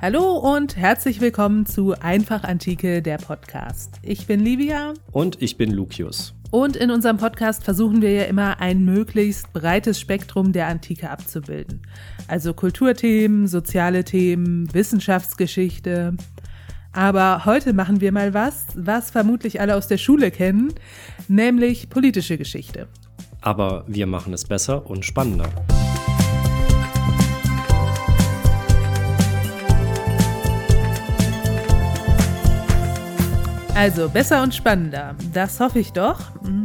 Hallo und herzlich willkommen zu Einfach Antike, der Podcast. Ich bin Livia. Und ich bin Lucius. Und in unserem Podcast versuchen wir ja immer ein möglichst breites Spektrum der Antike abzubilden. Also Kulturthemen, soziale Themen, Wissenschaftsgeschichte. Aber heute machen wir mal was, was vermutlich alle aus der Schule kennen, nämlich politische Geschichte. Aber wir machen es besser und spannender. Also besser und spannender, das hoffe ich doch.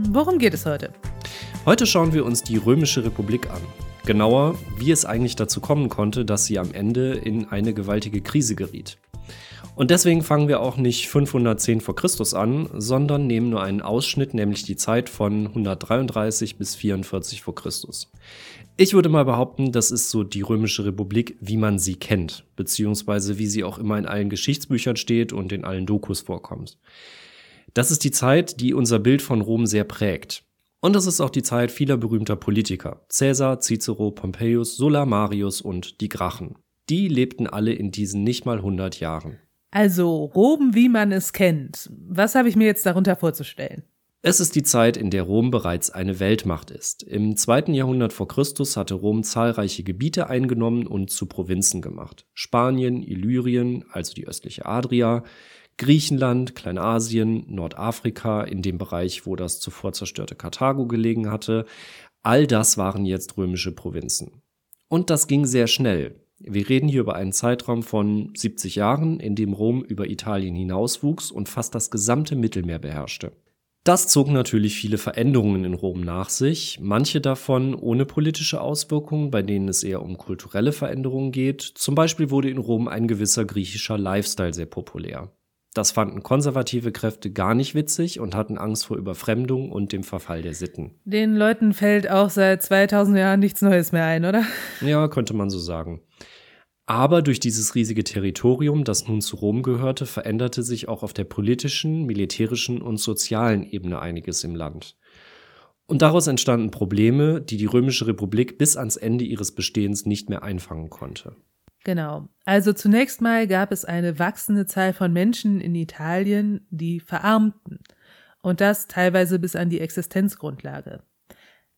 Worum geht es heute? Heute schauen wir uns die Römische Republik an. Genauer, wie es eigentlich dazu kommen konnte, dass sie am Ende in eine gewaltige Krise geriet. Und deswegen fangen wir auch nicht 510 vor Christus an, sondern nehmen nur einen Ausschnitt, nämlich die Zeit von 133 bis 44 vor Christus. Ich würde mal behaupten, das ist so die römische Republik, wie man sie kennt, beziehungsweise wie sie auch immer in allen Geschichtsbüchern steht und in allen Dokus vorkommt. Das ist die Zeit, die unser Bild von Rom sehr prägt. Und das ist auch die Zeit vieler berühmter Politiker. Caesar, Cicero, Pompeius, Sulla, Marius und die Grachen. Die lebten alle in diesen nicht mal 100 Jahren. Also Rom, wie man es kennt. Was habe ich mir jetzt darunter vorzustellen? Es ist die Zeit, in der Rom bereits eine Weltmacht ist. Im zweiten Jahrhundert vor Christus hatte Rom zahlreiche Gebiete eingenommen und zu Provinzen gemacht. Spanien, Illyrien, also die östliche Adria, Griechenland, Kleinasien, Nordafrika, in dem Bereich, wo das zuvor zerstörte Karthago gelegen hatte, all das waren jetzt römische Provinzen. Und das ging sehr schnell. Wir reden hier über einen Zeitraum von 70 Jahren, in dem Rom über Italien hinauswuchs und fast das gesamte Mittelmeer beherrschte. Das zog natürlich viele Veränderungen in Rom nach sich, manche davon ohne politische Auswirkungen, bei denen es eher um kulturelle Veränderungen geht. Zum Beispiel wurde in Rom ein gewisser griechischer Lifestyle sehr populär. Das fanden konservative Kräfte gar nicht witzig und hatten Angst vor Überfremdung und dem Verfall der Sitten. Den Leuten fällt auch seit 2000 Jahren nichts Neues mehr ein, oder? Ja, könnte man so sagen. Aber durch dieses riesige Territorium, das nun zu Rom gehörte, veränderte sich auch auf der politischen, militärischen und sozialen Ebene einiges im Land. Und daraus entstanden Probleme, die die Römische Republik bis ans Ende ihres Bestehens nicht mehr einfangen konnte. Genau. Also zunächst mal gab es eine wachsende Zahl von Menschen in Italien, die verarmten. Und das teilweise bis an die Existenzgrundlage.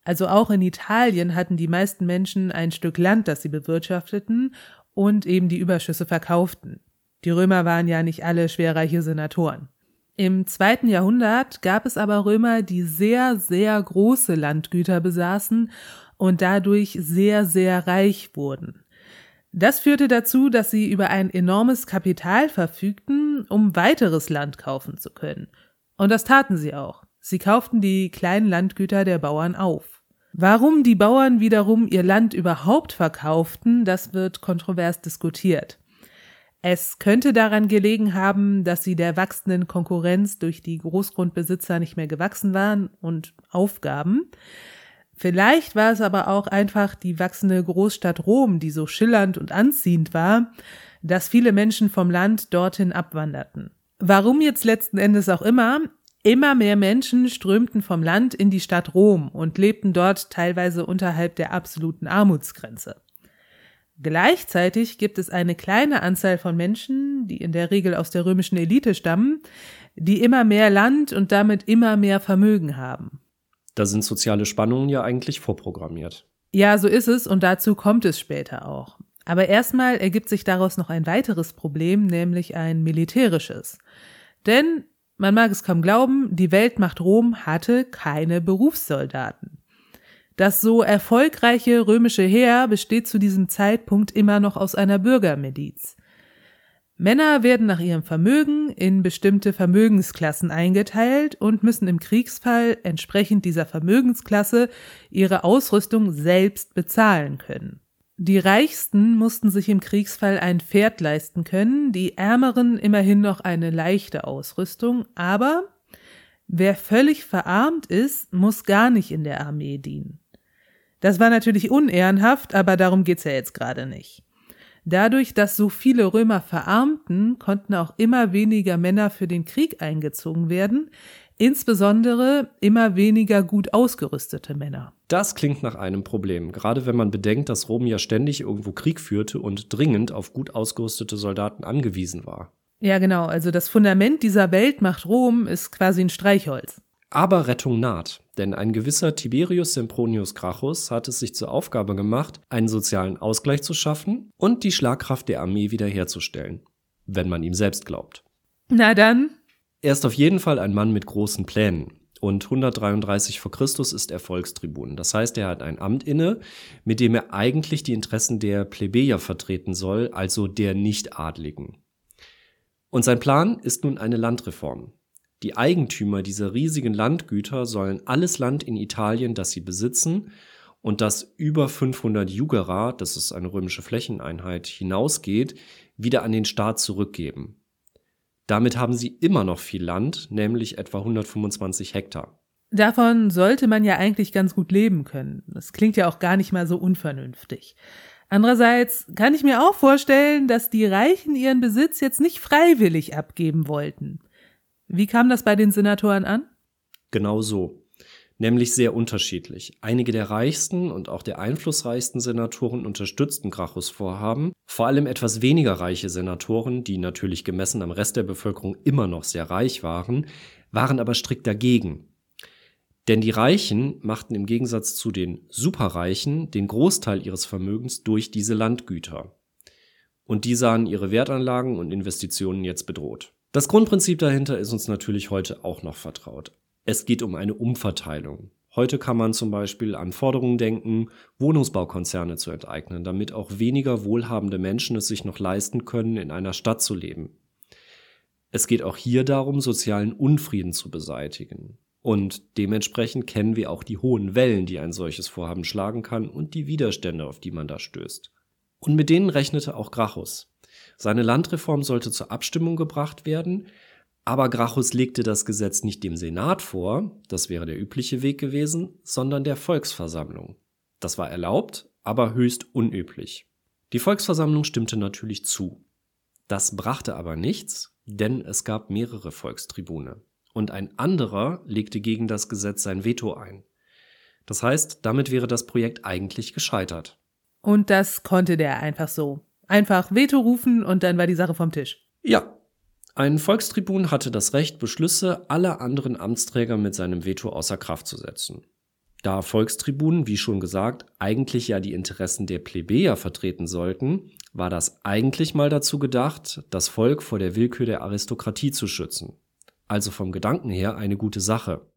Also auch in Italien hatten die meisten Menschen ein Stück Land, das sie bewirtschafteten und eben die Überschüsse verkauften. Die Römer waren ja nicht alle schwerreiche Senatoren. Im zweiten Jahrhundert gab es aber Römer, die sehr, sehr große Landgüter besaßen und dadurch sehr, sehr reich wurden. Das führte dazu, dass sie über ein enormes Kapital verfügten, um weiteres Land kaufen zu können. Und das taten sie auch. Sie kauften die kleinen Landgüter der Bauern auf. Warum die Bauern wiederum ihr Land überhaupt verkauften, das wird kontrovers diskutiert. Es könnte daran gelegen haben, dass sie der wachsenden Konkurrenz durch die Großgrundbesitzer nicht mehr gewachsen waren und aufgaben. Vielleicht war es aber auch einfach die wachsende Großstadt Rom, die so schillernd und anziehend war, dass viele Menschen vom Land dorthin abwanderten. Warum jetzt letzten Endes auch immer, Immer mehr Menschen strömten vom Land in die Stadt Rom und lebten dort teilweise unterhalb der absoluten Armutsgrenze. Gleichzeitig gibt es eine kleine Anzahl von Menschen, die in der Regel aus der römischen Elite stammen, die immer mehr Land und damit immer mehr Vermögen haben. Da sind soziale Spannungen ja eigentlich vorprogrammiert. Ja, so ist es und dazu kommt es später auch. Aber erstmal ergibt sich daraus noch ein weiteres Problem, nämlich ein militärisches. Denn man mag es kaum glauben, die Weltmacht Rom hatte keine Berufssoldaten. Das so erfolgreiche römische Heer besteht zu diesem Zeitpunkt immer noch aus einer Bürgermiliz. Männer werden nach ihrem Vermögen in bestimmte Vermögensklassen eingeteilt und müssen im Kriegsfall entsprechend dieser Vermögensklasse ihre Ausrüstung selbst bezahlen können. Die Reichsten mussten sich im Kriegsfall ein Pferd leisten können, die Ärmeren immerhin noch eine leichte Ausrüstung, aber wer völlig verarmt ist, muss gar nicht in der Armee dienen. Das war natürlich unehrenhaft, aber darum geht's ja jetzt gerade nicht. Dadurch, dass so viele Römer verarmten, konnten auch immer weniger Männer für den Krieg eingezogen werden, Insbesondere immer weniger gut ausgerüstete Männer. Das klingt nach einem Problem, gerade wenn man bedenkt, dass Rom ja ständig irgendwo Krieg führte und dringend auf gut ausgerüstete Soldaten angewiesen war. Ja, genau. Also das Fundament dieser Weltmacht Rom ist quasi ein Streichholz. Aber Rettung naht, denn ein gewisser Tiberius Sempronius Gracchus hat es sich zur Aufgabe gemacht, einen sozialen Ausgleich zu schaffen und die Schlagkraft der Armee wiederherzustellen, wenn man ihm selbst glaubt. Na dann. Er ist auf jeden Fall ein Mann mit großen Plänen. Und 133 vor Christus ist er Volkstribun. Das heißt, er hat ein Amt inne, mit dem er eigentlich die Interessen der Plebejer vertreten soll, also der Nichtadligen. Und sein Plan ist nun eine Landreform. Die Eigentümer dieser riesigen Landgüter sollen alles Land in Italien, das sie besitzen und das über 500 Jugera, das ist eine römische Flächeneinheit, hinausgeht, wieder an den Staat zurückgeben. Damit haben sie immer noch viel Land, nämlich etwa 125 Hektar. Davon sollte man ja eigentlich ganz gut leben können. Das klingt ja auch gar nicht mal so unvernünftig. Andererseits kann ich mir auch vorstellen, dass die Reichen ihren Besitz jetzt nicht freiwillig abgeben wollten. Wie kam das bei den Senatoren an? Genau so. Nämlich sehr unterschiedlich. Einige der reichsten und auch der einflussreichsten Senatoren unterstützten Gracchus Vorhaben. Vor allem etwas weniger reiche Senatoren, die natürlich gemessen am Rest der Bevölkerung immer noch sehr reich waren, waren aber strikt dagegen. Denn die Reichen machten im Gegensatz zu den Superreichen den Großteil ihres Vermögens durch diese Landgüter. Und die sahen ihre Wertanlagen und Investitionen jetzt bedroht. Das Grundprinzip dahinter ist uns natürlich heute auch noch vertraut. Es geht um eine Umverteilung. Heute kann man zum Beispiel an Forderungen denken, Wohnungsbaukonzerne zu enteignen, damit auch weniger wohlhabende Menschen es sich noch leisten können, in einer Stadt zu leben. Es geht auch hier darum, sozialen Unfrieden zu beseitigen. Und dementsprechend kennen wir auch die hohen Wellen, die ein solches Vorhaben schlagen kann und die Widerstände, auf die man da stößt. Und mit denen rechnete auch Gracchus. Seine Landreform sollte zur Abstimmung gebracht werden, aber Gracchus legte das Gesetz nicht dem Senat vor, das wäre der übliche Weg gewesen, sondern der Volksversammlung. Das war erlaubt, aber höchst unüblich. Die Volksversammlung stimmte natürlich zu. Das brachte aber nichts, denn es gab mehrere Volkstribune. Und ein anderer legte gegen das Gesetz sein Veto ein. Das heißt, damit wäre das Projekt eigentlich gescheitert. Und das konnte der einfach so. Einfach Veto rufen und dann war die Sache vom Tisch. Ja. Ein Volkstribun hatte das Recht, Beschlüsse aller anderen Amtsträger mit seinem Veto außer Kraft zu setzen. Da Volkstribunen, wie schon gesagt, eigentlich ja die Interessen der Plebejer vertreten sollten, war das eigentlich mal dazu gedacht, das Volk vor der Willkür der Aristokratie zu schützen. Also vom Gedanken her eine gute Sache.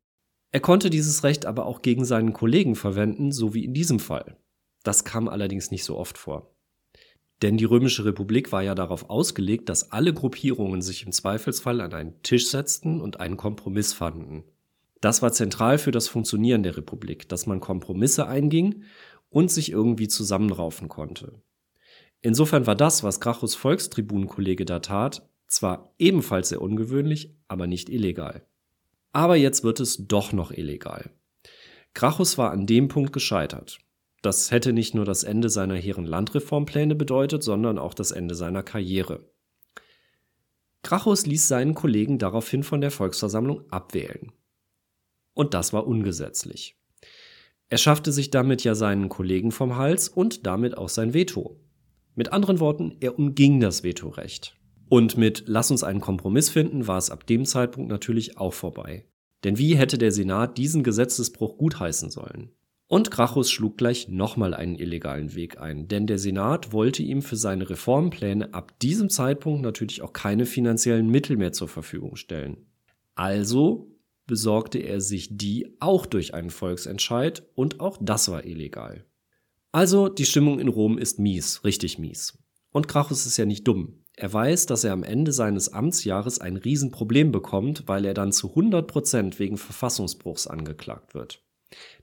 Er konnte dieses Recht aber auch gegen seinen Kollegen verwenden, so wie in diesem Fall. Das kam allerdings nicht so oft vor. Denn die Römische Republik war ja darauf ausgelegt, dass alle Gruppierungen sich im Zweifelsfall an einen Tisch setzten und einen Kompromiss fanden. Das war zentral für das Funktionieren der Republik, dass man Kompromisse einging und sich irgendwie zusammenraufen konnte. Insofern war das, was Gracchus Volkstribunenkollege da tat, zwar ebenfalls sehr ungewöhnlich, aber nicht illegal. Aber jetzt wird es doch noch illegal. Gracchus war an dem Punkt gescheitert. Das hätte nicht nur das Ende seiner hehren Landreformpläne bedeutet, sondern auch das Ende seiner Karriere. Gracchus ließ seinen Kollegen daraufhin von der Volksversammlung abwählen. Und das war ungesetzlich. Er schaffte sich damit ja seinen Kollegen vom Hals und damit auch sein Veto. Mit anderen Worten, er umging das Vetorecht. Und mit Lass uns einen Kompromiss finden war es ab dem Zeitpunkt natürlich auch vorbei. Denn wie hätte der Senat diesen Gesetzesbruch gutheißen sollen? Und Gracchus schlug gleich nochmal einen illegalen Weg ein, denn der Senat wollte ihm für seine Reformpläne ab diesem Zeitpunkt natürlich auch keine finanziellen Mittel mehr zur Verfügung stellen. Also besorgte er sich die auch durch einen Volksentscheid und auch das war illegal. Also die Stimmung in Rom ist mies, richtig mies. Und Gracchus ist ja nicht dumm. Er weiß, dass er am Ende seines Amtsjahres ein Riesenproblem bekommt, weil er dann zu 100 Prozent wegen Verfassungsbruchs angeklagt wird.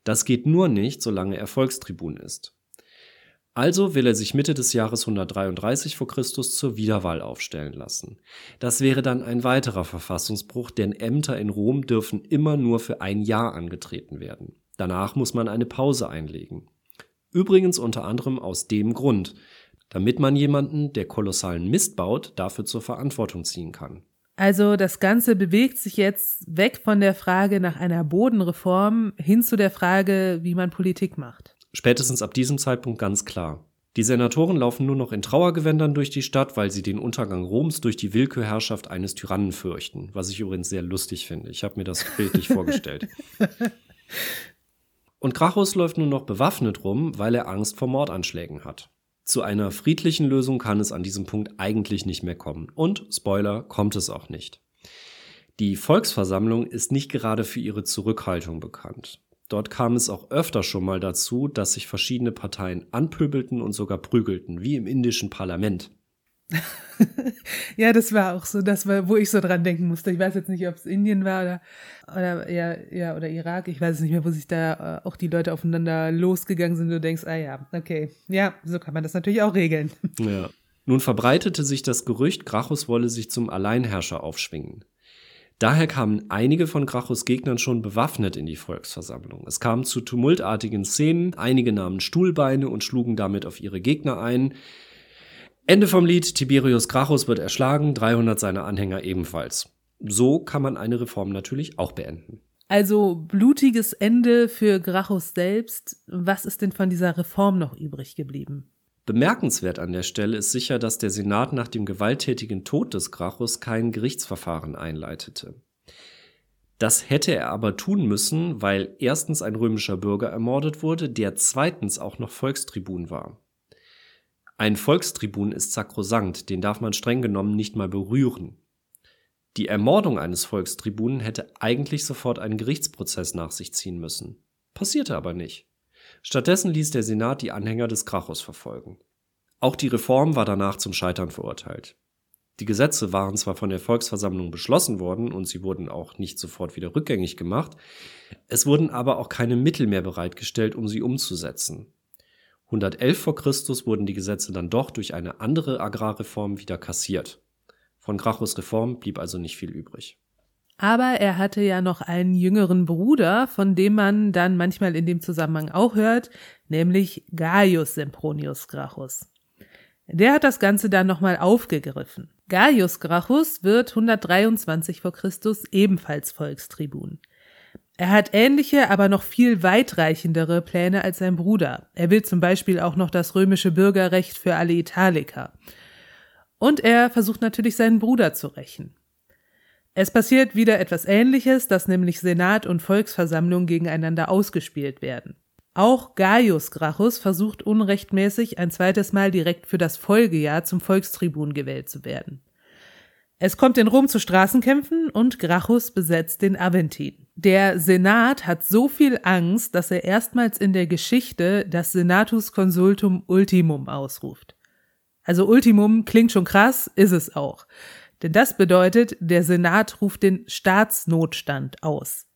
Das geht nur nicht, solange er Volkstribun ist. Also will er sich Mitte des Jahres 133 vor Christus zur Wiederwahl aufstellen lassen. Das wäre dann ein weiterer Verfassungsbruch, denn Ämter in Rom dürfen immer nur für ein Jahr angetreten werden. Danach muss man eine Pause einlegen. Übrigens unter anderem aus dem Grund, damit man jemanden, der kolossalen Mist baut, dafür zur Verantwortung ziehen kann. Also das Ganze bewegt sich jetzt weg von der Frage nach einer Bodenreform hin zu der Frage, wie man Politik macht. Spätestens ab diesem Zeitpunkt ganz klar. Die Senatoren laufen nur noch in Trauergewändern durch die Stadt, weil sie den Untergang Roms durch die Willkürherrschaft eines Tyrannen fürchten. Was ich übrigens sehr lustig finde. Ich habe mir das bildlich vorgestellt. Und Gracchus läuft nur noch bewaffnet rum, weil er Angst vor Mordanschlägen hat. Zu einer friedlichen Lösung kann es an diesem Punkt eigentlich nicht mehr kommen. Und, Spoiler, kommt es auch nicht. Die Volksversammlung ist nicht gerade für ihre Zurückhaltung bekannt. Dort kam es auch öfter schon mal dazu, dass sich verschiedene Parteien anpöbelten und sogar prügelten, wie im indischen Parlament. ja, das war auch so, das war, wo ich so dran denken musste. Ich weiß jetzt nicht, ob es Indien war oder, oder, ja, ja, oder Irak. Ich weiß es nicht mehr, wo sich da äh, auch die Leute aufeinander losgegangen sind. Du denkst, ah ja, okay, ja, so kann man das natürlich auch regeln. Ja. Nun verbreitete sich das Gerücht, Gracchus wolle sich zum Alleinherrscher aufschwingen. Daher kamen einige von Gracchus Gegnern schon bewaffnet in die Volksversammlung. Es kam zu tumultartigen Szenen, einige nahmen Stuhlbeine und schlugen damit auf ihre Gegner ein. Ende vom Lied, Tiberius Gracchus wird erschlagen, 300 seiner Anhänger ebenfalls. So kann man eine Reform natürlich auch beenden. Also blutiges Ende für Gracchus selbst. Was ist denn von dieser Reform noch übrig geblieben? Bemerkenswert an der Stelle ist sicher, dass der Senat nach dem gewalttätigen Tod des Gracchus kein Gerichtsverfahren einleitete. Das hätte er aber tun müssen, weil erstens ein römischer Bürger ermordet wurde, der zweitens auch noch Volkstribun war. Ein Volkstribun ist sakrosankt, den darf man streng genommen nicht mal berühren. Die Ermordung eines Volkstribunen hätte eigentlich sofort einen Gerichtsprozess nach sich ziehen müssen. Passierte aber nicht. Stattdessen ließ der Senat die Anhänger des Gracchus verfolgen. Auch die Reform war danach zum Scheitern verurteilt. Die Gesetze waren zwar von der Volksversammlung beschlossen worden und sie wurden auch nicht sofort wieder rückgängig gemacht, es wurden aber auch keine Mittel mehr bereitgestellt, um sie umzusetzen. 111 vor Christus wurden die Gesetze dann doch durch eine andere Agrarreform wieder kassiert. Von Gracchus Reform blieb also nicht viel übrig. Aber er hatte ja noch einen jüngeren Bruder, von dem man dann manchmal in dem Zusammenhang auch hört, nämlich Gaius Sempronius Gracchus. Der hat das Ganze dann nochmal aufgegriffen. Gaius Gracchus wird 123 vor Christus ebenfalls Volkstribun. Er hat ähnliche, aber noch viel weitreichendere Pläne als sein Bruder. Er will zum Beispiel auch noch das römische Bürgerrecht für alle Italiker. Und er versucht natürlich seinen Bruder zu rächen. Es passiert wieder etwas Ähnliches, dass nämlich Senat und Volksversammlung gegeneinander ausgespielt werden. Auch Gaius Gracchus versucht unrechtmäßig ein zweites Mal direkt für das Folgejahr zum Volkstribun gewählt zu werden. Es kommt in Rom zu Straßenkämpfen und Gracchus besetzt den Aventin. Der Senat hat so viel Angst, dass er erstmals in der Geschichte das Senatus Consultum Ultimum ausruft. Also Ultimum klingt schon krass, ist es auch. Denn das bedeutet, der Senat ruft den Staatsnotstand aus.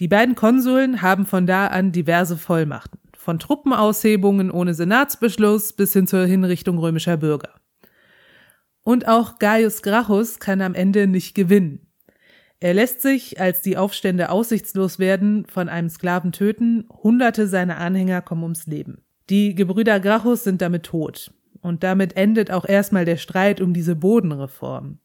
Die beiden Konsuln haben von da an diverse Vollmachten, von Truppenaushebungen ohne Senatsbeschluss bis hin zur Hinrichtung römischer Bürger. Und auch Gaius Gracchus kann am Ende nicht gewinnen. Er lässt sich, als die Aufstände aussichtslos werden, von einem Sklaven töten, hunderte seiner Anhänger kommen ums Leben. Die Gebrüder Gracchus sind damit tot und damit endet auch erstmal der Streit um diese Bodenreform.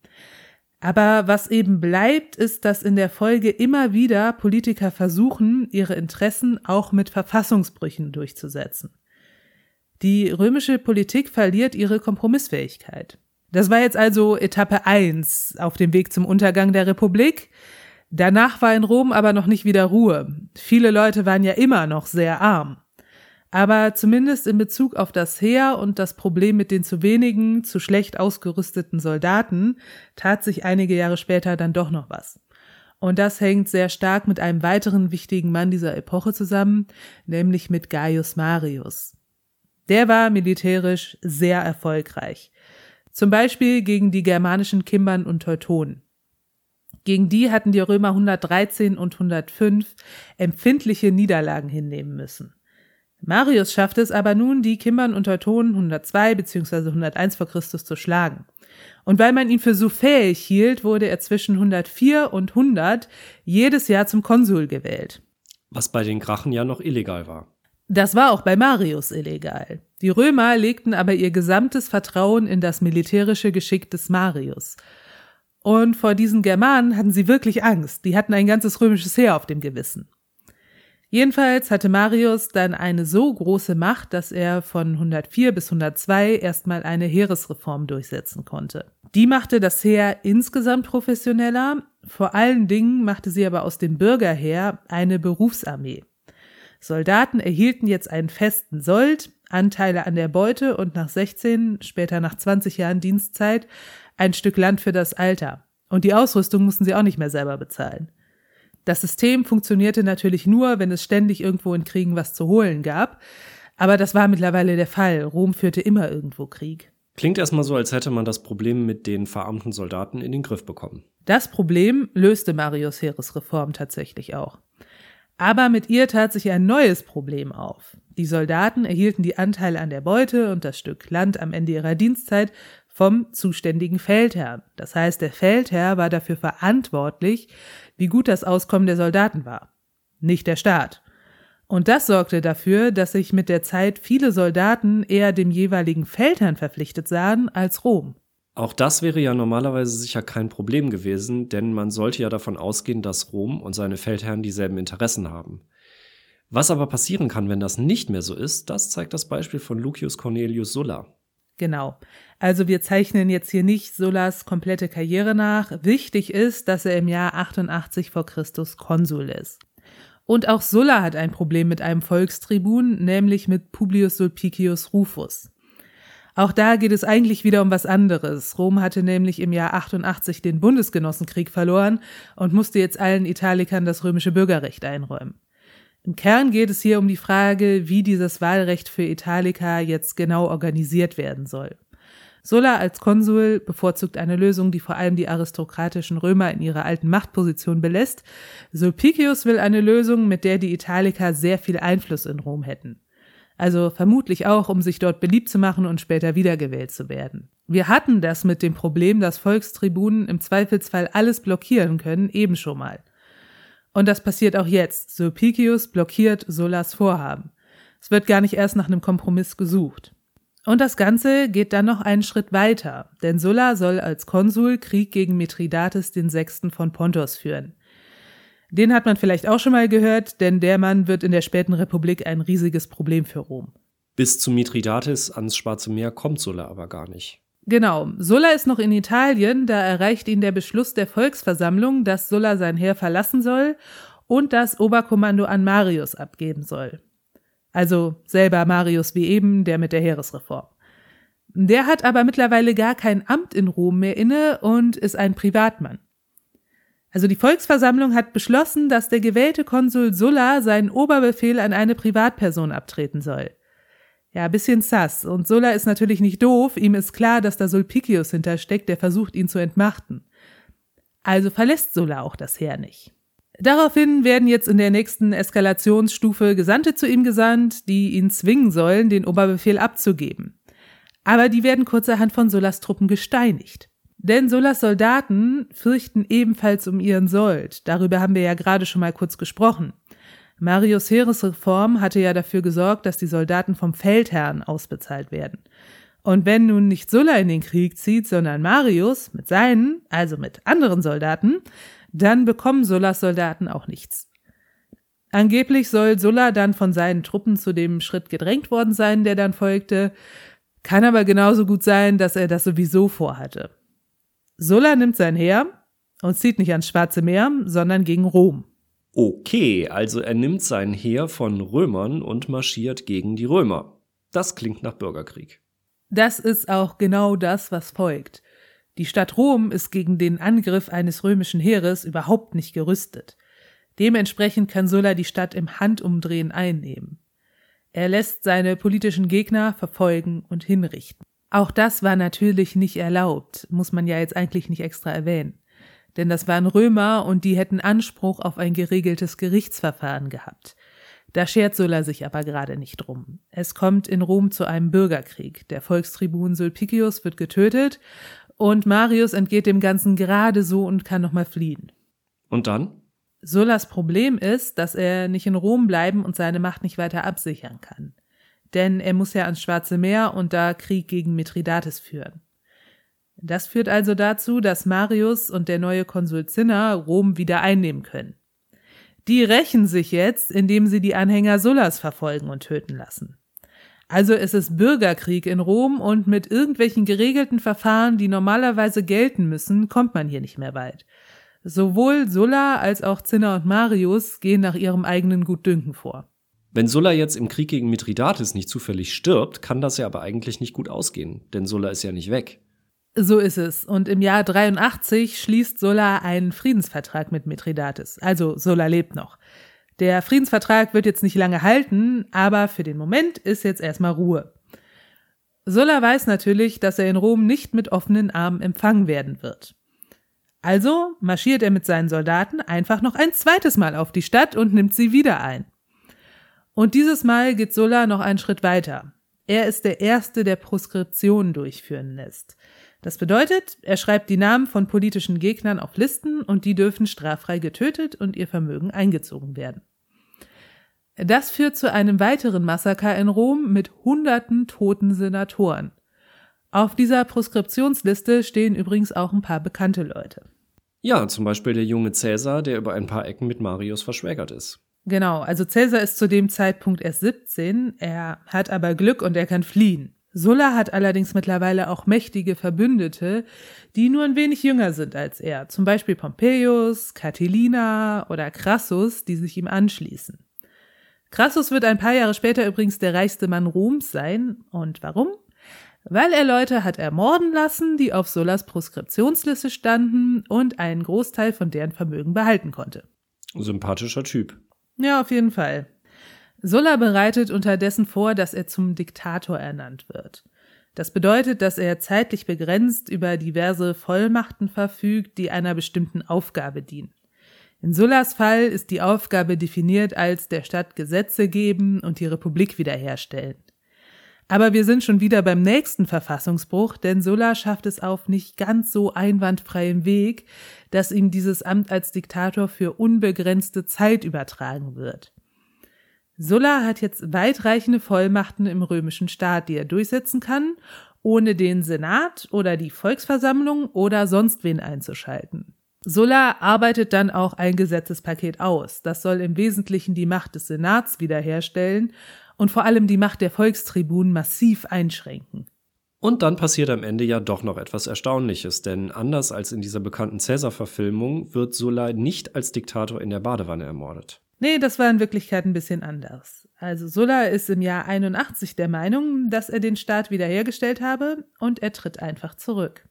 Aber was eben bleibt, ist, dass in der Folge immer wieder Politiker versuchen, ihre Interessen auch mit Verfassungsbrüchen durchzusetzen. Die römische Politik verliert ihre Kompromissfähigkeit. Das war jetzt also Etappe 1 auf dem Weg zum Untergang der Republik. Danach war in Rom aber noch nicht wieder Ruhe. Viele Leute waren ja immer noch sehr arm. Aber zumindest in Bezug auf das Heer und das Problem mit den zu wenigen, zu schlecht ausgerüsteten Soldaten tat sich einige Jahre später dann doch noch was. Und das hängt sehr stark mit einem weiteren wichtigen Mann dieser Epoche zusammen, nämlich mit Gaius Marius. Der war militärisch sehr erfolgreich. Zum Beispiel gegen die germanischen Kimbern und Teutonen. Gegen die hatten die Römer 113 und 105 empfindliche Niederlagen hinnehmen müssen. Marius schafft es aber nun, die Kimbern und Teutonen 102 bzw. 101 vor Christus zu schlagen. Und weil man ihn für so fähig hielt, wurde er zwischen 104 und 100 jedes Jahr zum Konsul gewählt. Was bei den Grachen ja noch illegal war. Das war auch bei Marius illegal. Die Römer legten aber ihr gesamtes Vertrauen in das militärische Geschick des Marius. Und vor diesen Germanen hatten sie wirklich Angst. Die hatten ein ganzes römisches Heer auf dem Gewissen. Jedenfalls hatte Marius dann eine so große Macht, dass er von 104 bis 102 erstmal eine Heeresreform durchsetzen konnte. Die machte das Heer insgesamt professioneller, vor allen Dingen machte sie aber aus dem Bürgerheer eine Berufsarmee. Soldaten erhielten jetzt einen festen Sold, Anteile an der Beute und nach 16, später nach 20 Jahren Dienstzeit ein Stück Land für das Alter. Und die Ausrüstung mussten sie auch nicht mehr selber bezahlen. Das System funktionierte natürlich nur, wenn es ständig irgendwo in Kriegen was zu holen gab. Aber das war mittlerweile der Fall. Rom führte immer irgendwo Krieg. Klingt erstmal so, als hätte man das Problem mit den verarmten Soldaten in den Griff bekommen. Das Problem löste Marius Heeresreform tatsächlich auch. Aber mit ihr tat sich ein neues Problem auf. Die Soldaten erhielten die Anteile an der Beute und das Stück Land am Ende ihrer Dienstzeit vom zuständigen Feldherrn. Das heißt, der Feldherr war dafür verantwortlich, wie gut das Auskommen der Soldaten war, nicht der Staat. Und das sorgte dafür, dass sich mit der Zeit viele Soldaten eher dem jeweiligen Feldherrn verpflichtet sahen als Rom. Auch das wäre ja normalerweise sicher kein Problem gewesen, denn man sollte ja davon ausgehen, dass Rom und seine Feldherren dieselben Interessen haben. Was aber passieren kann, wenn das nicht mehr so ist, das zeigt das Beispiel von Lucius Cornelius Sulla. Genau. Also wir zeichnen jetzt hier nicht Sullas komplette Karriere nach. Wichtig ist, dass er im Jahr 88 vor Christus Konsul ist. Und auch Sulla hat ein Problem mit einem Volkstribun, nämlich mit Publius Sulpicius Rufus. Auch da geht es eigentlich wieder um was anderes. Rom hatte nämlich im Jahr 88 den Bundesgenossenkrieg verloren und musste jetzt allen Italikern das römische Bürgerrecht einräumen. Im Kern geht es hier um die Frage, wie dieses Wahlrecht für Italiker jetzt genau organisiert werden soll. Sulla als Konsul bevorzugt eine Lösung, die vor allem die aristokratischen Römer in ihrer alten Machtposition belässt. Sulpicius will eine Lösung, mit der die Italiker sehr viel Einfluss in Rom hätten. Also vermutlich auch, um sich dort beliebt zu machen und später wiedergewählt zu werden. Wir hatten das mit dem Problem, dass Volkstribunen im Zweifelsfall alles blockieren können, eben schon mal. Und das passiert auch jetzt. Sulpicius blockiert Sullas Vorhaben. Es wird gar nicht erst nach einem Kompromiss gesucht. Und das Ganze geht dann noch einen Schritt weiter, denn Sulla soll als Konsul Krieg gegen Mithridates den Sechsten von Pontos führen. Den hat man vielleicht auch schon mal gehört, denn der Mann wird in der späten Republik ein riesiges Problem für Rom. Bis zu Mithridates ans Schwarze Meer kommt Sulla aber gar nicht. Genau. Sulla ist noch in Italien, da erreicht ihn der Beschluss der Volksversammlung, dass Sulla sein Heer verlassen soll und das Oberkommando an Marius abgeben soll. Also selber Marius wie eben, der mit der Heeresreform. Der hat aber mittlerweile gar kein Amt in Rom mehr inne und ist ein Privatmann. Also die Volksversammlung hat beschlossen, dass der gewählte Konsul Sulla seinen Oberbefehl an eine Privatperson abtreten soll. Ja, bisschen sass. Und Sulla ist natürlich nicht doof. Ihm ist klar, dass da Sulpicius hintersteckt, der versucht, ihn zu entmachten. Also verlässt Sulla auch das Heer nicht. Daraufhin werden jetzt in der nächsten Eskalationsstufe Gesandte zu ihm gesandt, die ihn zwingen sollen, den Oberbefehl abzugeben. Aber die werden kurzerhand von Sullas Truppen gesteinigt. Denn Sullas Soldaten fürchten ebenfalls um ihren Sold. Darüber haben wir ja gerade schon mal kurz gesprochen. Marius Heeresreform hatte ja dafür gesorgt, dass die Soldaten vom Feldherrn ausbezahlt werden. Und wenn nun nicht Sulla in den Krieg zieht, sondern Marius mit seinen, also mit anderen Soldaten, dann bekommen Sullas Soldaten auch nichts. Angeblich soll Sulla dann von seinen Truppen zu dem Schritt gedrängt worden sein, der dann folgte, kann aber genauso gut sein, dass er das sowieso vorhatte. Sulla nimmt sein Heer und zieht nicht ans Schwarze Meer, sondern gegen Rom. Okay, also er nimmt sein Heer von Römern und marschiert gegen die Römer. Das klingt nach Bürgerkrieg. Das ist auch genau das, was folgt. Die Stadt Rom ist gegen den Angriff eines römischen Heeres überhaupt nicht gerüstet. Dementsprechend kann Sulla die Stadt im Handumdrehen einnehmen. Er lässt seine politischen Gegner verfolgen und hinrichten. Auch das war natürlich nicht erlaubt, muss man ja jetzt eigentlich nicht extra erwähnen denn das waren Römer und die hätten Anspruch auf ein geregeltes Gerichtsverfahren gehabt. Da schert Sulla sich aber gerade nicht drum. Es kommt in Rom zu einem Bürgerkrieg. Der Volkstribun Sulpicius wird getötet und Marius entgeht dem Ganzen gerade so und kann nochmal fliehen. Und dann? Sullas Problem ist, dass er nicht in Rom bleiben und seine Macht nicht weiter absichern kann. Denn er muss ja ans Schwarze Meer und da Krieg gegen Mithridates führen. Das führt also dazu, dass Marius und der neue Konsul Cinna Rom wieder einnehmen können. Die rächen sich jetzt, indem sie die Anhänger Sullas verfolgen und töten lassen. Also es ist Bürgerkrieg in Rom und mit irgendwelchen geregelten Verfahren, die normalerweise gelten müssen, kommt man hier nicht mehr weit. Sowohl Sulla als auch Cinna und Marius gehen nach ihrem eigenen Gutdünken vor. Wenn Sulla jetzt im Krieg gegen Mithridates nicht zufällig stirbt, kann das ja aber eigentlich nicht gut ausgehen, denn Sulla ist ja nicht weg. So ist es. Und im Jahr 83 schließt Sulla einen Friedensvertrag mit Mithridates. Also Sulla lebt noch. Der Friedensvertrag wird jetzt nicht lange halten, aber für den Moment ist jetzt erstmal Ruhe. Sulla weiß natürlich, dass er in Rom nicht mit offenen Armen empfangen werden wird. Also marschiert er mit seinen Soldaten einfach noch ein zweites Mal auf die Stadt und nimmt sie wieder ein. Und dieses Mal geht Sulla noch einen Schritt weiter. Er ist der Erste, der Proskriptionen durchführen lässt. Das bedeutet, er schreibt die Namen von politischen Gegnern auf Listen und die dürfen straffrei getötet und ihr Vermögen eingezogen werden. Das führt zu einem weiteren Massaker in Rom mit hunderten toten Senatoren. Auf dieser Proskriptionsliste stehen übrigens auch ein paar bekannte Leute. Ja, zum Beispiel der junge Cäsar, der über ein paar Ecken mit Marius verschwägert ist. Genau, also Cäsar ist zu dem Zeitpunkt erst 17, er hat aber Glück und er kann fliehen. Sulla hat allerdings mittlerweile auch mächtige Verbündete, die nur ein wenig jünger sind als er, zum Beispiel Pompeius, Catilina oder Crassus, die sich ihm anschließen. Crassus wird ein paar Jahre später übrigens der reichste Mann Roms sein. Und warum? Weil er Leute hat ermorden lassen, die auf Sullas Proskriptionsliste standen und einen Großteil von deren Vermögen behalten konnte. Sympathischer Typ. Ja, auf jeden Fall. Sulla bereitet unterdessen vor, dass er zum Diktator ernannt wird. Das bedeutet, dass er zeitlich begrenzt über diverse Vollmachten verfügt, die einer bestimmten Aufgabe dienen. In Sullas Fall ist die Aufgabe definiert als der Stadt Gesetze geben und die Republik wiederherstellen. Aber wir sind schon wieder beim nächsten Verfassungsbruch, denn Sulla schafft es auf nicht ganz so einwandfreiem Weg, dass ihm dieses Amt als Diktator für unbegrenzte Zeit übertragen wird. Sulla hat jetzt weitreichende Vollmachten im römischen Staat, die er durchsetzen kann, ohne den Senat oder die Volksversammlung oder sonst wen einzuschalten. Sulla arbeitet dann auch ein Gesetzespaket aus. Das soll im Wesentlichen die Macht des Senats wiederherstellen und vor allem die Macht der Volkstribunen massiv einschränken. Und dann passiert am Ende ja doch noch etwas Erstaunliches, denn anders als in dieser bekannten Cäsar-Verfilmung wird Sulla nicht als Diktator in der Badewanne ermordet. Nee, das war in Wirklichkeit ein bisschen anders. Also Sulla ist im Jahr 81 der Meinung, dass er den Staat wiederhergestellt habe und er tritt einfach zurück.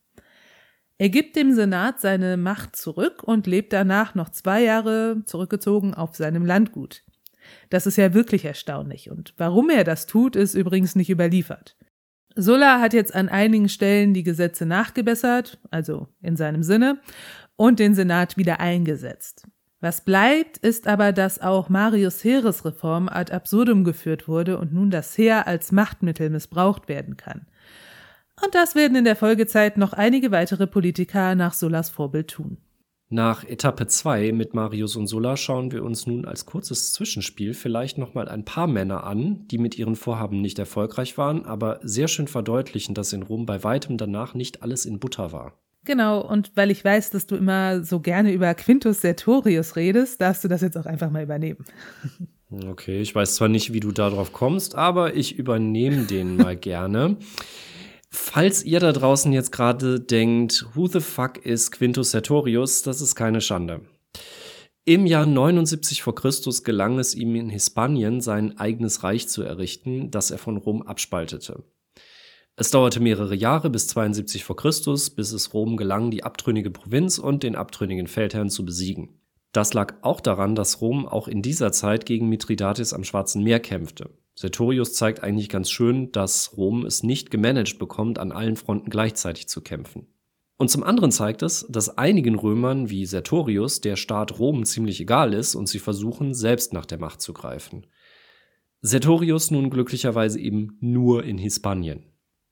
Er gibt dem Senat seine Macht zurück und lebt danach noch zwei Jahre zurückgezogen auf seinem Landgut. Das ist ja wirklich erstaunlich und warum er das tut, ist übrigens nicht überliefert. Sulla hat jetzt an einigen Stellen die Gesetze nachgebessert, also in seinem Sinne, und den Senat wieder eingesetzt. Was bleibt, ist aber, dass auch Marius Heeresreform ad absurdum geführt wurde und nun das Heer als Machtmittel missbraucht werden kann. Und das werden in der Folgezeit noch einige weitere Politiker nach Sullas Vorbild tun. Nach Etappe 2 mit Marius und Sulla schauen wir uns nun als kurzes Zwischenspiel vielleicht nochmal ein paar Männer an, die mit ihren Vorhaben nicht erfolgreich waren, aber sehr schön verdeutlichen, dass in Rom bei weitem danach nicht alles in Butter war. Genau, und weil ich weiß, dass du immer so gerne über Quintus Sertorius redest, darfst du das jetzt auch einfach mal übernehmen. Okay, ich weiß zwar nicht, wie du darauf kommst, aber ich übernehme den mal gerne. Falls ihr da draußen jetzt gerade denkt, who the fuck is Quintus Sertorius, das ist keine Schande. Im Jahr 79 vor Christus gelang es ihm in Hispanien sein eigenes Reich zu errichten, das er von Rom abspaltete. Es dauerte mehrere Jahre bis 72 vor Christus, bis es Rom gelang, die abtrünnige Provinz und den abtrünnigen Feldherrn zu besiegen. Das lag auch daran, dass Rom auch in dieser Zeit gegen Mithridates am Schwarzen Meer kämpfte. Sertorius zeigt eigentlich ganz schön, dass Rom es nicht gemanagt bekommt, an allen Fronten gleichzeitig zu kämpfen. Und zum anderen zeigt es, dass einigen Römern wie Sertorius der Staat Rom ziemlich egal ist und sie versuchen, selbst nach der Macht zu greifen. Sertorius nun glücklicherweise eben nur in Hispanien.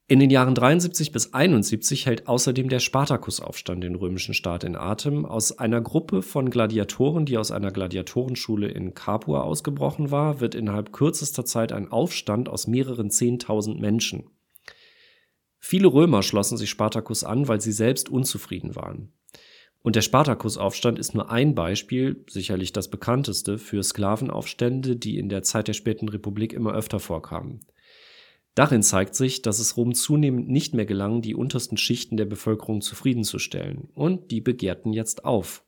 In den Jahren 73 bis 71 hält außerdem der Spartakusaufstand den römischen Staat in Atem. Aus einer Gruppe von Gladiatoren, die aus einer Gladiatorenschule in Capua ausgebrochen war, wird innerhalb kürzester Zeit ein Aufstand aus mehreren Zehntausend Menschen. Viele Römer schlossen sich Spartacus an, weil sie selbst unzufrieden waren. Und der Spartakusaufstand ist nur ein Beispiel, sicherlich das bekannteste, für Sklavenaufstände, die in der Zeit der späten Republik immer öfter vorkamen. Darin zeigt sich, dass es Rom zunehmend nicht mehr gelang, die untersten Schichten der Bevölkerung zufriedenzustellen, und die begehrten jetzt auf.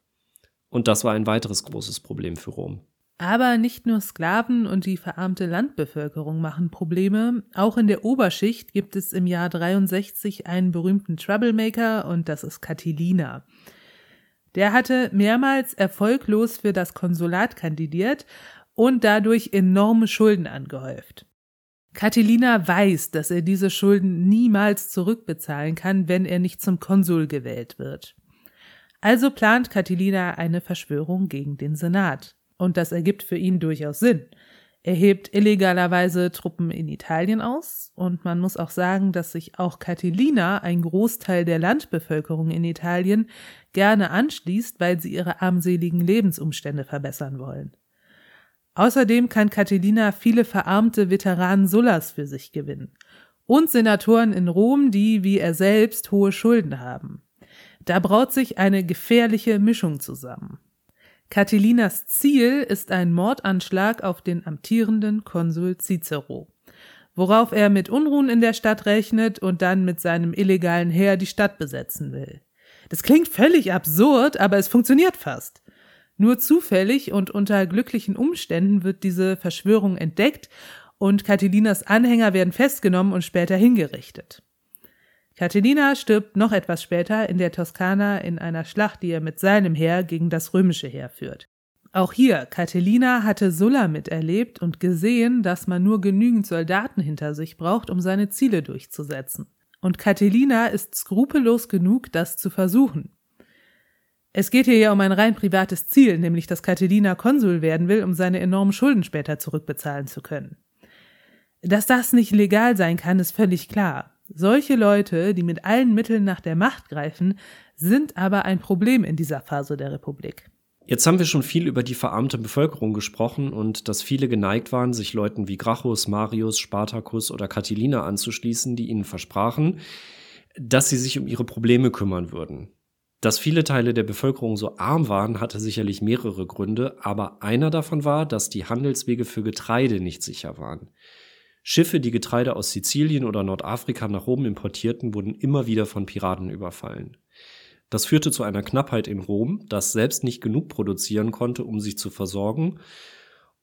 Und das war ein weiteres großes Problem für Rom. Aber nicht nur Sklaven und die verarmte Landbevölkerung machen Probleme, auch in der Oberschicht gibt es im Jahr 63 einen berühmten Troublemaker und das ist Catilina. Der hatte mehrmals erfolglos für das Konsulat kandidiert und dadurch enorme Schulden angehäuft. Catilina weiß, dass er diese Schulden niemals zurückbezahlen kann, wenn er nicht zum Konsul gewählt wird. Also plant Catilina eine Verschwörung gegen den Senat. Und das ergibt für ihn durchaus Sinn. Er hebt illegalerweise Truppen in Italien aus und man muss auch sagen, dass sich auch Catilina, ein Großteil der Landbevölkerung in Italien, gerne anschließt, weil sie ihre armseligen Lebensumstände verbessern wollen. Außerdem kann Catilina viele verarmte Veteranen Sullas für sich gewinnen und Senatoren in Rom, die wie er selbst hohe Schulden haben. Da braut sich eine gefährliche Mischung zusammen. Catilinas Ziel ist ein Mordanschlag auf den amtierenden Konsul Cicero, worauf er mit Unruhen in der Stadt rechnet und dann mit seinem illegalen Heer die Stadt besetzen will. Das klingt völlig absurd, aber es funktioniert fast. Nur zufällig und unter glücklichen Umständen wird diese Verschwörung entdeckt und Catilinas Anhänger werden festgenommen und später hingerichtet. Catilina stirbt noch etwas später in der Toskana in einer Schlacht, die er mit seinem Heer gegen das römische Heer führt. Auch hier, Catilina hatte Sulla miterlebt und gesehen, dass man nur genügend Soldaten hinter sich braucht, um seine Ziele durchzusetzen. Und Catilina ist skrupellos genug, das zu versuchen. Es geht hier ja um ein rein privates Ziel, nämlich dass Catilina Konsul werden will, um seine enormen Schulden später zurückbezahlen zu können. Dass das nicht legal sein kann, ist völlig klar. Solche Leute, die mit allen Mitteln nach der Macht greifen, sind aber ein Problem in dieser Phase der Republik. Jetzt haben wir schon viel über die verarmte Bevölkerung gesprochen und dass viele geneigt waren, sich Leuten wie Gracchus, Marius, Spartacus oder Catilina anzuschließen, die ihnen versprachen, dass sie sich um ihre Probleme kümmern würden. Dass viele Teile der Bevölkerung so arm waren, hatte sicherlich mehrere Gründe, aber einer davon war, dass die Handelswege für Getreide nicht sicher waren. Schiffe, die Getreide aus Sizilien oder Nordafrika nach Rom importierten, wurden immer wieder von Piraten überfallen. Das führte zu einer Knappheit in Rom, das selbst nicht genug produzieren konnte, um sich zu versorgen,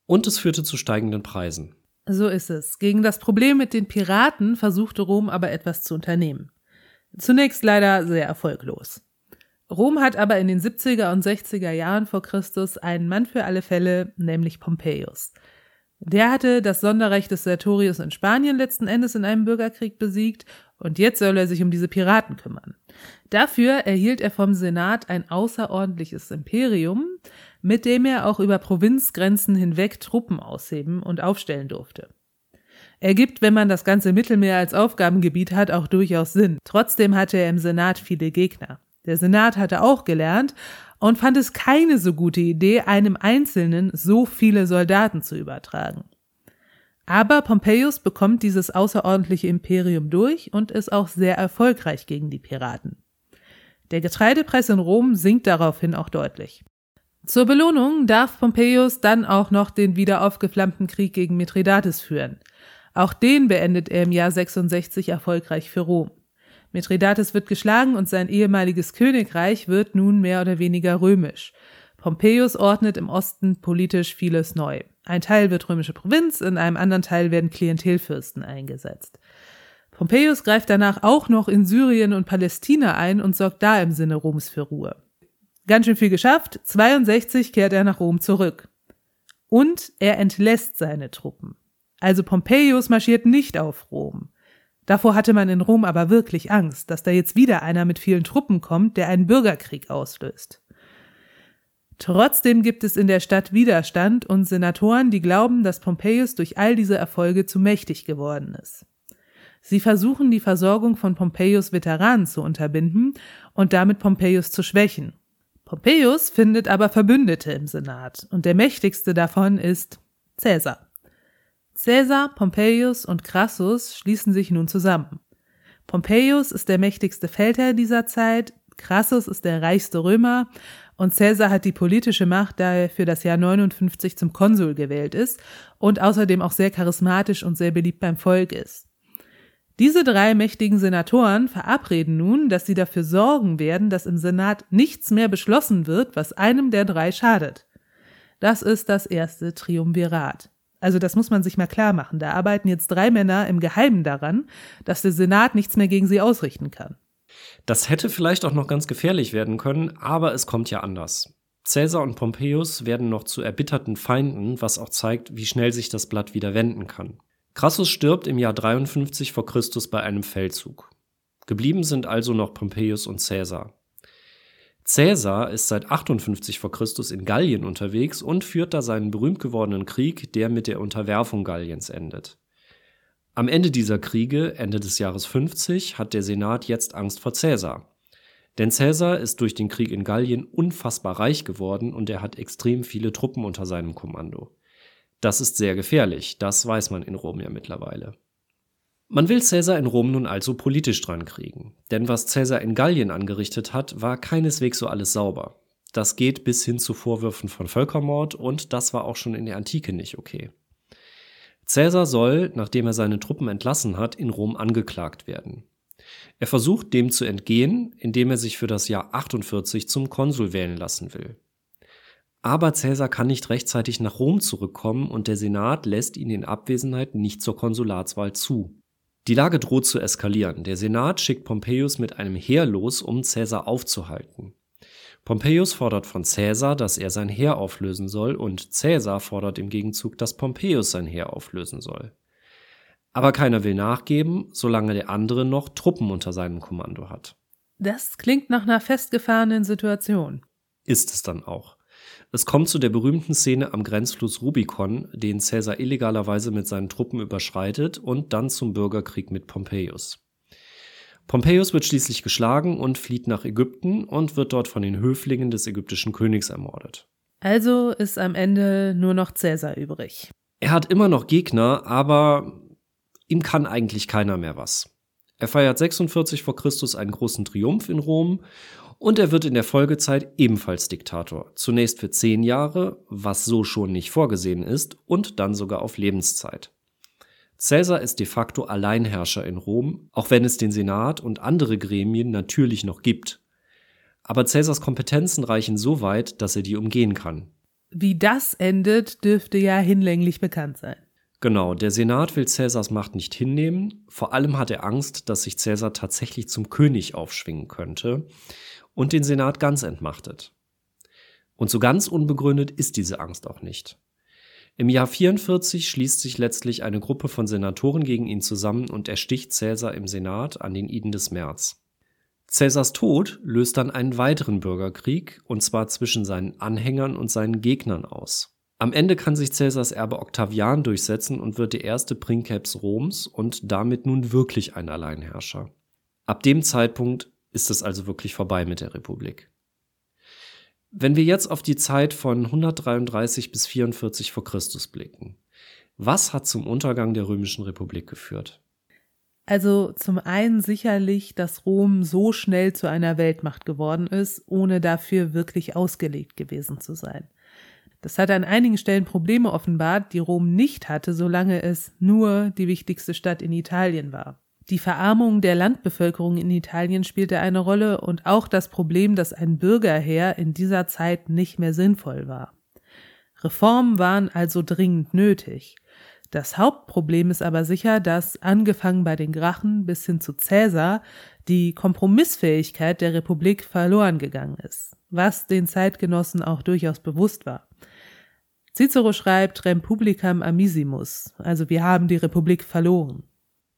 und es führte zu steigenden Preisen. So ist es. Gegen das Problem mit den Piraten versuchte Rom aber etwas zu unternehmen. Zunächst leider sehr erfolglos. Rom hat aber in den 70er und 60er Jahren vor Christus einen Mann für alle Fälle, nämlich Pompeius. Der hatte das Sonderrecht des Sertorius in Spanien letzten Endes in einem Bürgerkrieg besiegt und jetzt soll er sich um diese Piraten kümmern. Dafür erhielt er vom Senat ein außerordentliches Imperium, mit dem er auch über Provinzgrenzen hinweg Truppen ausheben und aufstellen durfte. Ergibt, wenn man das ganze Mittelmeer als Aufgabengebiet hat, auch durchaus Sinn. Trotzdem hatte er im Senat viele Gegner. Der Senat hatte auch gelernt, und fand es keine so gute Idee, einem Einzelnen so viele Soldaten zu übertragen. Aber Pompeius bekommt dieses außerordentliche Imperium durch und ist auch sehr erfolgreich gegen die Piraten. Der Getreidepreis in Rom sinkt daraufhin auch deutlich. Zur Belohnung darf Pompeius dann auch noch den wieder aufgeflammten Krieg gegen Mithridates führen. Auch den beendet er im Jahr 66 erfolgreich für Rom. Mithridates wird geschlagen und sein ehemaliges Königreich wird nun mehr oder weniger römisch. Pompeius ordnet im Osten politisch vieles neu. Ein Teil wird römische Provinz, in einem anderen Teil werden Klientelfürsten eingesetzt. Pompeius greift danach auch noch in Syrien und Palästina ein und sorgt da im Sinne Roms für Ruhe. Ganz schön viel geschafft, 62 kehrt er nach Rom zurück. Und er entlässt seine Truppen. Also Pompeius marschiert nicht auf Rom. Davor hatte man in Rom aber wirklich Angst, dass da jetzt wieder einer mit vielen Truppen kommt, der einen Bürgerkrieg auslöst. Trotzdem gibt es in der Stadt Widerstand und Senatoren, die glauben, dass Pompeius durch all diese Erfolge zu mächtig geworden ist. Sie versuchen, die Versorgung von Pompeius Veteranen zu unterbinden und damit Pompeius zu schwächen. Pompeius findet aber Verbündete im Senat und der mächtigste davon ist Caesar. Caesar, Pompeius und Crassus schließen sich nun zusammen. Pompeius ist der mächtigste Feldherr dieser Zeit, Crassus ist der reichste Römer und Caesar hat die politische Macht, da er für das Jahr 59 zum Konsul gewählt ist und außerdem auch sehr charismatisch und sehr beliebt beim Volk ist. Diese drei mächtigen Senatoren verabreden nun, dass sie dafür sorgen werden, dass im Senat nichts mehr beschlossen wird, was einem der drei schadet. Das ist das erste Triumvirat. Also das muss man sich mal klar machen. Da arbeiten jetzt drei Männer im Geheimen daran, dass der Senat nichts mehr gegen sie ausrichten kann. Das hätte vielleicht auch noch ganz gefährlich werden können, aber es kommt ja anders. Caesar und Pompeius werden noch zu erbitterten Feinden, was auch zeigt, wie schnell sich das Blatt wieder wenden kann. Crassus stirbt im Jahr 53 vor Christus bei einem Feldzug. Geblieben sind also noch Pompeius und Caesar. Caesar ist seit 58 vor Christus in Gallien unterwegs und führt da seinen berühmt gewordenen Krieg, der mit der Unterwerfung Galliens endet. Am Ende dieser Kriege, Ende des Jahres 50, hat der Senat jetzt Angst vor Caesar. Denn Caesar ist durch den Krieg in Gallien unfassbar reich geworden und er hat extrem viele Truppen unter seinem Kommando. Das ist sehr gefährlich, das weiß man in Rom ja mittlerweile. Man will Caesar in Rom nun also politisch dran kriegen, denn was Caesar in Gallien angerichtet hat, war keineswegs so alles sauber. Das geht bis hin zu Vorwürfen von Völkermord und das war auch schon in der Antike nicht okay. Caesar soll, nachdem er seine Truppen entlassen hat, in Rom angeklagt werden. Er versucht dem zu entgehen, indem er sich für das Jahr 48 zum Konsul wählen lassen will. Aber Caesar kann nicht rechtzeitig nach Rom zurückkommen und der Senat lässt ihn in Abwesenheit nicht zur Konsulatswahl zu. Die Lage droht zu eskalieren. Der Senat schickt Pompeius mit einem Heer los, um Caesar aufzuhalten. Pompeius fordert von Caesar, dass er sein Heer auflösen soll, und Caesar fordert im Gegenzug, dass Pompeius sein Heer auflösen soll. Aber keiner will nachgeben, solange der andere noch Truppen unter seinem Kommando hat. Das klingt nach einer festgefahrenen Situation. Ist es dann auch. Es kommt zu der berühmten Szene am Grenzfluss Rubicon, den Caesar illegalerweise mit seinen Truppen überschreitet und dann zum Bürgerkrieg mit Pompeius. Pompeius wird schließlich geschlagen und flieht nach Ägypten und wird dort von den Höflingen des ägyptischen Königs ermordet. Also ist am Ende nur noch Caesar übrig. Er hat immer noch Gegner, aber ihm kann eigentlich keiner mehr was. Er feiert 46 vor Christus einen großen Triumph in Rom und er wird in der Folgezeit ebenfalls Diktator. Zunächst für zehn Jahre, was so schon nicht vorgesehen ist, und dann sogar auf Lebenszeit. Caesar ist de facto Alleinherrscher in Rom, auch wenn es den Senat und andere Gremien natürlich noch gibt. Aber Caesars Kompetenzen reichen so weit, dass er die umgehen kann. Wie das endet, dürfte ja hinlänglich bekannt sein. Genau, der Senat will Caesars Macht nicht hinnehmen, vor allem hat er Angst, dass sich Caesar tatsächlich zum König aufschwingen könnte und den Senat ganz entmachtet. Und so ganz unbegründet ist diese Angst auch nicht. Im Jahr 44 schließt sich letztlich eine Gruppe von Senatoren gegen ihn zusammen und ersticht Caesar im Senat an den Iden des März. Caesars Tod löst dann einen weiteren Bürgerkrieg, und zwar zwischen seinen Anhängern und seinen Gegnern aus. Am Ende kann sich Caesars Erbe Octavian durchsetzen und wird der erste Princeps Roms und damit nun wirklich ein Alleinherrscher. Ab dem Zeitpunkt ist es also wirklich vorbei mit der Republik. Wenn wir jetzt auf die Zeit von 133 bis 44 vor Christus blicken, was hat zum Untergang der Römischen Republik geführt? Also zum einen sicherlich, dass Rom so schnell zu einer Weltmacht geworden ist, ohne dafür wirklich ausgelegt gewesen zu sein. Das hat an einigen Stellen Probleme offenbart, die Rom nicht hatte, solange es nur die wichtigste Stadt in Italien war. Die Verarmung der Landbevölkerung in Italien spielte eine Rolle und auch das Problem, dass ein Bürgerheer in dieser Zeit nicht mehr sinnvoll war. Reformen waren also dringend nötig. Das Hauptproblem ist aber sicher, dass, angefangen bei den Grachen bis hin zu Cäsar, die Kompromissfähigkeit der Republik verloren gegangen ist, was den Zeitgenossen auch durchaus bewusst war. Cicero schreibt Republicam amissimus, also wir haben die Republik verloren.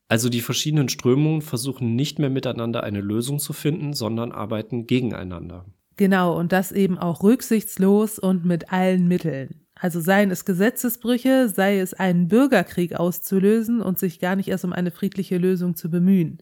Also die verschiedenen Strömungen versuchen nicht mehr miteinander eine Lösung zu finden, sondern arbeiten gegeneinander. Genau, und das eben auch rücksichtslos und mit allen Mitteln. Also seien es Gesetzesbrüche, sei es einen Bürgerkrieg auszulösen und sich gar nicht erst um eine friedliche Lösung zu bemühen.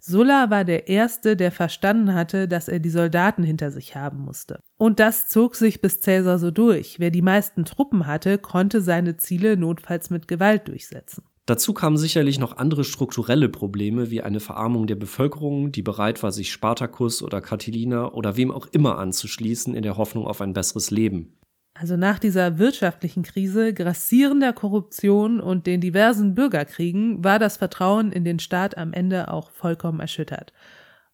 Sulla war der Erste, der verstanden hatte, dass er die Soldaten hinter sich haben musste. Und das zog sich bis Cäsar so durch. Wer die meisten Truppen hatte, konnte seine Ziele notfalls mit Gewalt durchsetzen. Dazu kamen sicherlich noch andere strukturelle Probleme wie eine Verarmung der Bevölkerung, die bereit war, sich Spartacus oder Catilina oder wem auch immer anzuschließen in der Hoffnung auf ein besseres Leben. Also nach dieser wirtschaftlichen Krise, grassierender Korruption und den diversen Bürgerkriegen war das Vertrauen in den Staat am Ende auch vollkommen erschüttert.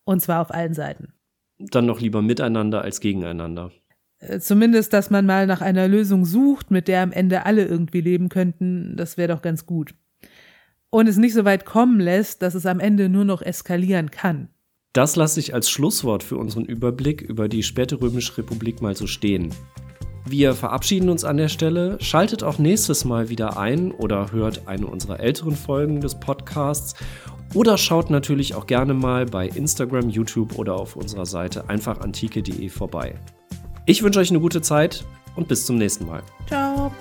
Und zwar auf allen Seiten. Dann noch lieber miteinander als gegeneinander. Äh, zumindest, dass man mal nach einer Lösung sucht, mit der am Ende alle irgendwie leben könnten, das wäre doch ganz gut und es nicht so weit kommen lässt, dass es am Ende nur noch eskalieren kann. Das lasse ich als Schlusswort für unseren Überblick über die späte Römische Republik mal so stehen. Wir verabschieden uns an der Stelle, schaltet auch nächstes Mal wieder ein oder hört eine unserer älteren Folgen des Podcasts oder schaut natürlich auch gerne mal bei Instagram, YouTube oder auf unserer Seite einfach antike.de vorbei. Ich wünsche euch eine gute Zeit und bis zum nächsten Mal. Ciao.